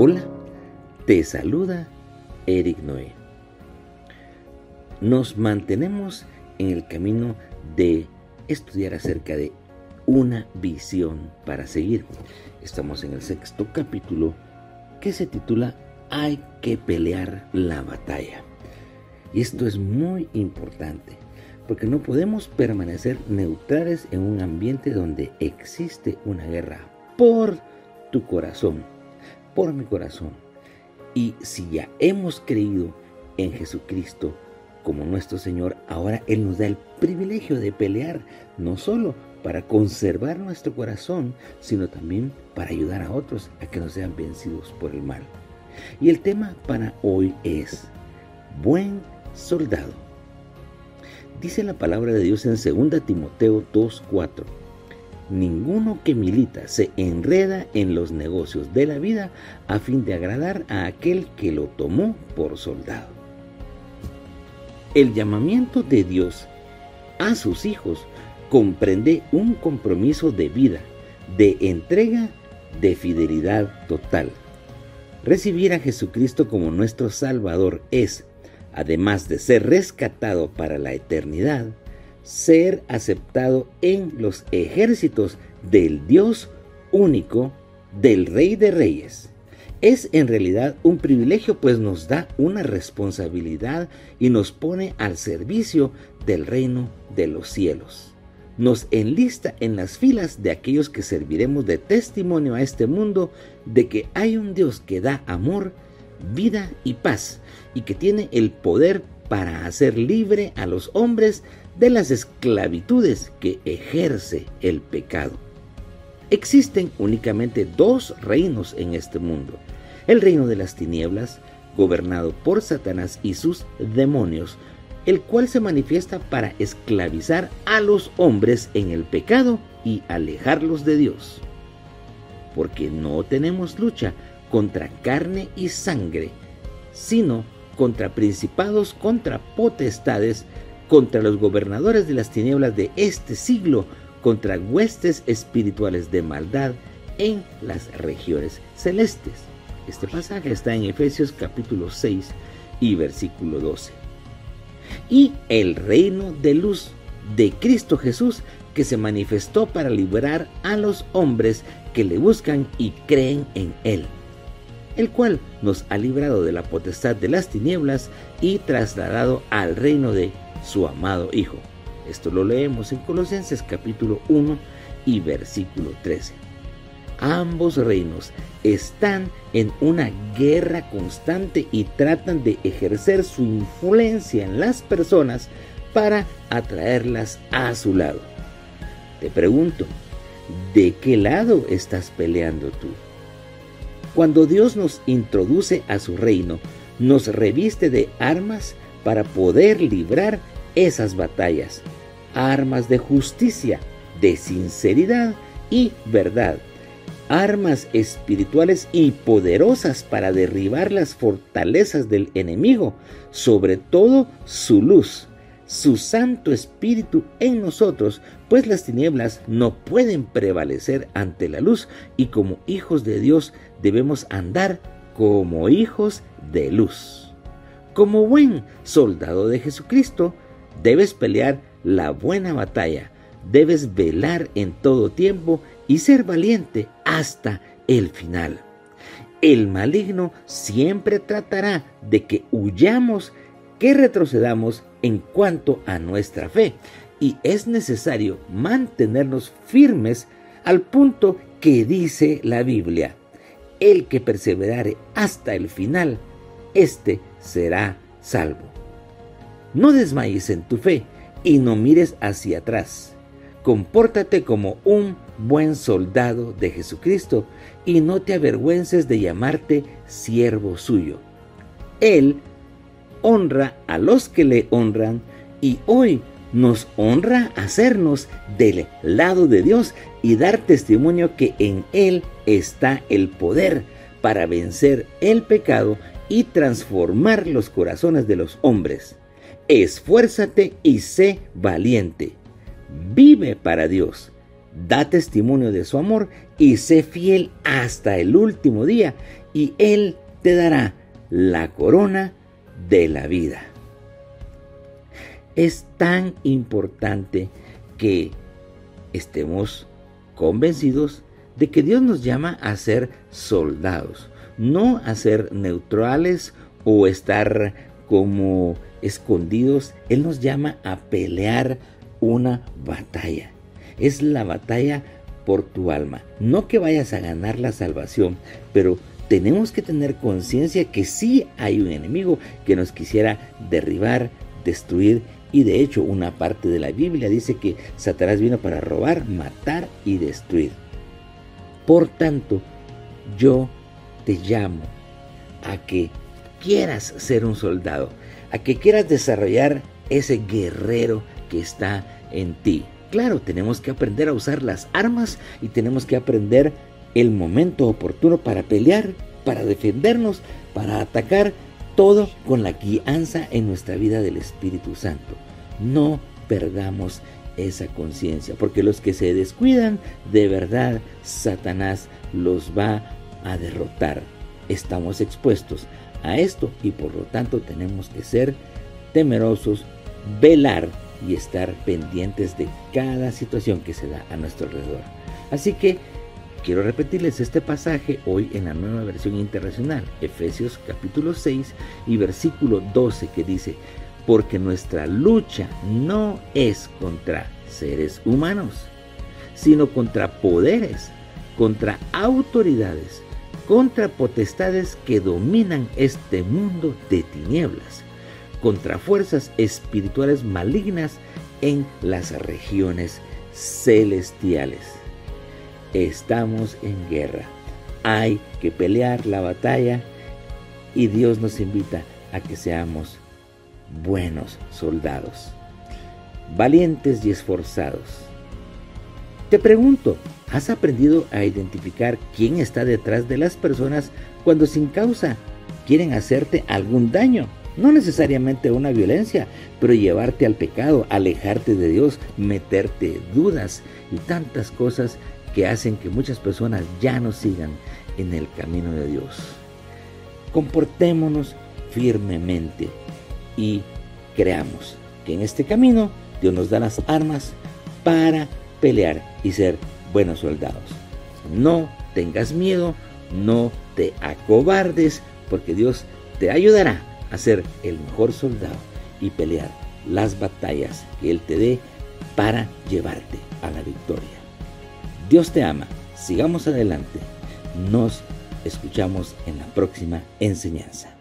Hola, te saluda Eric Noé. Nos mantenemos en el camino de estudiar acerca de una visión para seguir. Estamos en el sexto capítulo que se titula Hay que pelear la batalla. Y esto es muy importante porque no podemos permanecer neutrales en un ambiente donde existe una guerra por tu corazón, por mi corazón. Y si ya hemos creído en Jesucristo como nuestro Señor, ahora Él nos da el privilegio de pelear, no solo para conservar nuestro corazón, sino también para ayudar a otros a que no sean vencidos por el mal. Y el tema para hoy es buen soldado. Dice la palabra de Dios en 2 Timoteo 2.4. Ninguno que milita se enreda en los negocios de la vida a fin de agradar a aquel que lo tomó por soldado. El llamamiento de Dios a sus hijos comprende un compromiso de vida, de entrega, de fidelidad total. Recibir a Jesucristo como nuestro Salvador es además de ser rescatado para la eternidad, ser aceptado en los ejércitos del Dios único, del Rey de Reyes. Es en realidad un privilegio pues nos da una responsabilidad y nos pone al servicio del reino de los cielos. Nos enlista en las filas de aquellos que serviremos de testimonio a este mundo de que hay un Dios que da amor, vida y paz, y que tiene el poder para hacer libre a los hombres de las esclavitudes que ejerce el pecado. Existen únicamente dos reinos en este mundo. El reino de las tinieblas, gobernado por Satanás y sus demonios, el cual se manifiesta para esclavizar a los hombres en el pecado y alejarlos de Dios. Porque no tenemos lucha contra carne y sangre, sino contra principados, contra potestades, contra los gobernadores de las tinieblas de este siglo, contra huestes espirituales de maldad en las regiones celestes. Este pasaje está en Efesios capítulo 6 y versículo 12. Y el reino de luz de Cristo Jesús que se manifestó para liberar a los hombres que le buscan y creen en Él el cual nos ha librado de la potestad de las tinieblas y trasladado al reino de su amado Hijo. Esto lo leemos en Colosenses capítulo 1 y versículo 13. Ambos reinos están en una guerra constante y tratan de ejercer su influencia en las personas para atraerlas a su lado. Te pregunto, ¿de qué lado estás peleando tú? Cuando Dios nos introduce a su reino, nos reviste de armas para poder librar esas batallas. Armas de justicia, de sinceridad y verdad. Armas espirituales y poderosas para derribar las fortalezas del enemigo, sobre todo su luz su Santo Espíritu en nosotros, pues las tinieblas no pueden prevalecer ante la luz y como hijos de Dios debemos andar como hijos de luz. Como buen soldado de Jesucristo, debes pelear la buena batalla, debes velar en todo tiempo y ser valiente hasta el final. El maligno siempre tratará de que huyamos que retrocedamos en cuanto a nuestra fe y es necesario mantenernos firmes al punto que dice la Biblia. El que perseverare hasta el final, éste será salvo. No desmayes en tu fe y no mires hacia atrás. Compórtate como un buen soldado de Jesucristo y no te avergüences de llamarte siervo suyo. Él honra a los que le honran y hoy nos honra hacernos del lado de Dios y dar testimonio que en Él está el poder para vencer el pecado y transformar los corazones de los hombres. Esfuérzate y sé valiente. Vive para Dios. Da testimonio de su amor y sé fiel hasta el último día y Él te dará la corona de la vida. Es tan importante que estemos convencidos de que Dios nos llama a ser soldados, no a ser neutrales o estar como escondidos. Él nos llama a pelear una batalla. Es la batalla por tu alma. No que vayas a ganar la salvación, pero tenemos que tener conciencia que sí hay un enemigo que nos quisiera derribar, destruir y de hecho una parte de la Biblia dice que Satanás vino para robar, matar y destruir. Por tanto, yo te llamo a que quieras ser un soldado, a que quieras desarrollar ese guerrero que está en ti. Claro, tenemos que aprender a usar las armas y tenemos que aprender el momento oportuno para pelear, para defendernos, para atacar, todo con la guianza en nuestra vida del Espíritu Santo. No perdamos esa conciencia, porque los que se descuidan, de verdad, Satanás los va a derrotar. Estamos expuestos a esto y por lo tanto tenemos que ser temerosos, velar y estar pendientes de cada situación que se da a nuestro alrededor. Así que quiero repetirles este pasaje hoy en la nueva versión internacional, Efesios capítulo 6 y versículo 12 que dice, porque nuestra lucha no es contra seres humanos, sino contra poderes, contra autoridades, contra potestades que dominan este mundo de tinieblas contra fuerzas espirituales malignas en las regiones celestiales. Estamos en guerra. Hay que pelear la batalla y Dios nos invita a que seamos buenos soldados, valientes y esforzados. Te pregunto, ¿has aprendido a identificar quién está detrás de las personas cuando sin causa quieren hacerte algún daño? No necesariamente una violencia, pero llevarte al pecado, alejarte de Dios, meterte dudas y tantas cosas que hacen que muchas personas ya no sigan en el camino de Dios. Comportémonos firmemente y creamos que en este camino Dios nos da las armas para pelear y ser buenos soldados. No tengas miedo, no te acobardes, porque Dios te ayudará a ser el mejor soldado y pelear las batallas que Él te dé para llevarte a la victoria. Dios te ama, sigamos adelante, nos escuchamos en la próxima enseñanza.